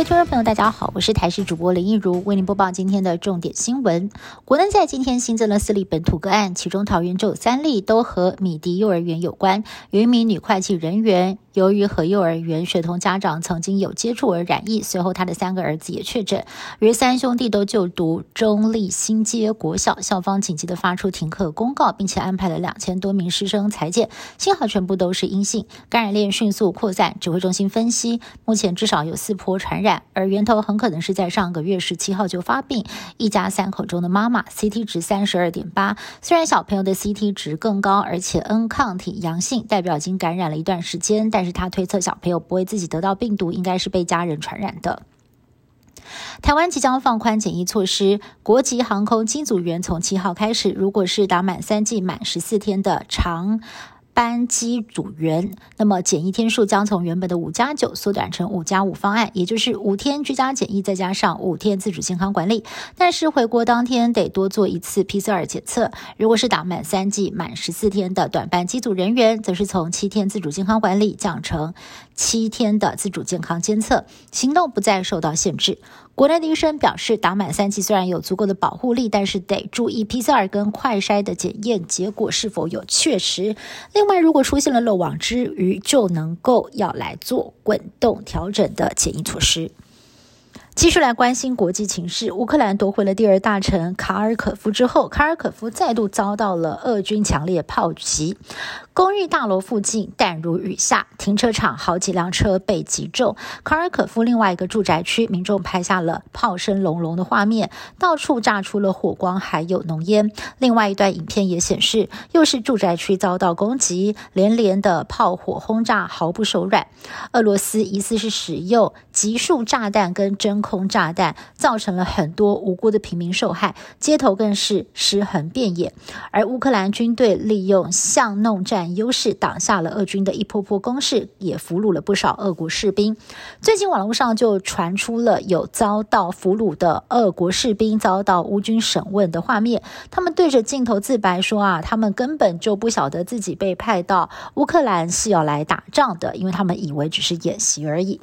位听众朋友，大家好，我是台视主播林一如，为您播报今天的重点新闻。国内在今天新增了四例本土个案，其中桃园就有三例，都和米迪幼儿园有关，有一名女会计人员。由于和幼儿园学童家长曾经有接触而染疫，随后他的三个儿子也确诊。于三兄弟都就读中立新街国小，校方紧急的发出停课公告，并且安排了两千多名师生裁剪，幸好全部都是阴性。感染链迅速扩散，指挥中心分析，目前至少有四波传染，而源头很可能是在上个月十七号就发病。一家三口中的妈妈 CT 值三十二点八，虽然小朋友的 CT 值更高，而且 N 抗体阳性，代表已经感染了一段时间，但。但是他推测小朋友不会自己得到病毒，应该是被家人传染的。台湾即将放宽检疫措施，国际航空机组员从七号开始，如果是打满三剂满十四天的长。班机组员，那么检疫天数将从原本的五加九缩短成五加五方案，也就是五天居家检疫再加上五天自主健康管理。但是回国当天得多做一次 PCR 检测。如果是打满三剂满十四天的短班机组人员，则是从七天自主健康管理降成七天的自主健康监测，行动不再受到限制。国内的医生表示，打满三剂虽然有足够的保护力，但是得注意 PCR 跟快筛的检验结果是否有确实。另外，如果出现了漏网之鱼，就能够要来做滚动调整的潜移措施。继续来关心国际情势。乌克兰夺回了第二大城卡尔可夫之后，卡尔可夫再度遭到了俄军强烈炮击，公寓大楼附近弹如雨下，停车场好几辆车被击中。卡尔可夫另外一个住宅区，民众拍下了炮声隆隆的画面，到处炸出了火光，还有浓烟。另外一段影片也显示，又是住宅区遭到攻击，连连的炮火轰炸毫不手软。俄罗斯疑似是使用集束炸弹跟真空。空炸弹造成了很多无辜的平民受害，街头更是尸横遍野。而乌克兰军队利用巷弄战优势，挡下了俄军的一波波攻势，也俘虏了不少俄国士兵。最近网络上就传出了有遭到俘虏的俄国士兵遭到乌军审问的画面，他们对着镜头自白说：“啊，他们根本就不晓得自己被派到乌克兰是要来打仗的，因为他们以为只是演习而已。”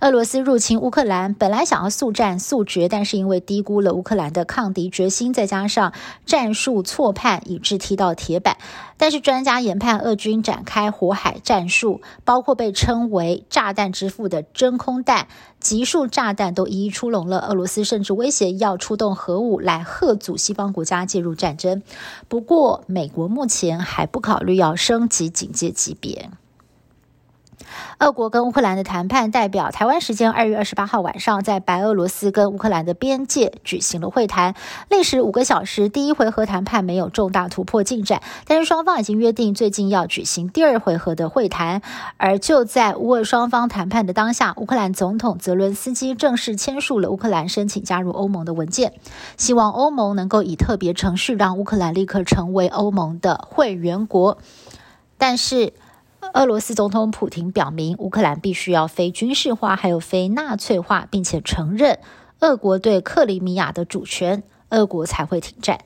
俄罗斯入侵乌克兰，本来想要速战速决，但是因为低估了乌克兰的抗敌决心，再加上战术错判，以致踢到铁板。但是专家研判，俄军展开火海战术，包括被称为“炸弹之父”的真空弹、集束炸弹，都一一出笼了。俄罗斯甚至威胁要出动核武来吓阻西方国家介入战争。不过，美国目前还不考虑要升级警戒级别。俄国跟乌克兰的谈判代表，台湾时间二月二十八号晚上，在白俄罗斯跟乌克兰的边界举行了会谈，历时五个小时。第一回合谈判没有重大突破进展，但是双方已经约定最近要举行第二回合的会谈。而就在乌俄双方谈判的当下，乌克兰总统泽伦斯基正式签署了乌克兰申请加入欧盟的文件，希望欧盟能够以特别程序让乌克兰立刻成为欧盟的会员国。但是。俄罗斯总统普京表明，乌克兰必须要非军事化，还有非纳粹化，并且承认俄国对克里米亚的主权，俄国才会停战。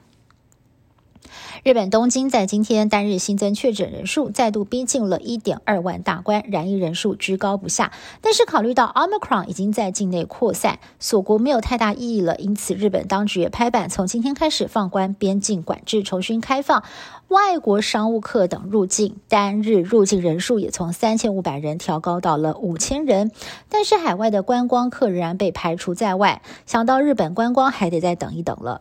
日本东京在今天单日新增确诊人数再度逼近了1.2万大关，染疫人数居高不下。但是考虑到 Omicron 已经在境内扩散，锁国没有太大意义了，因此日本当局也拍板，从今天开始放宽边境管制，重新开放外国商务客等入境，单日入境人数也从3500人调高到了5000人。但是海外的观光客仍然被排除在外，想到日本观光还得再等一等了。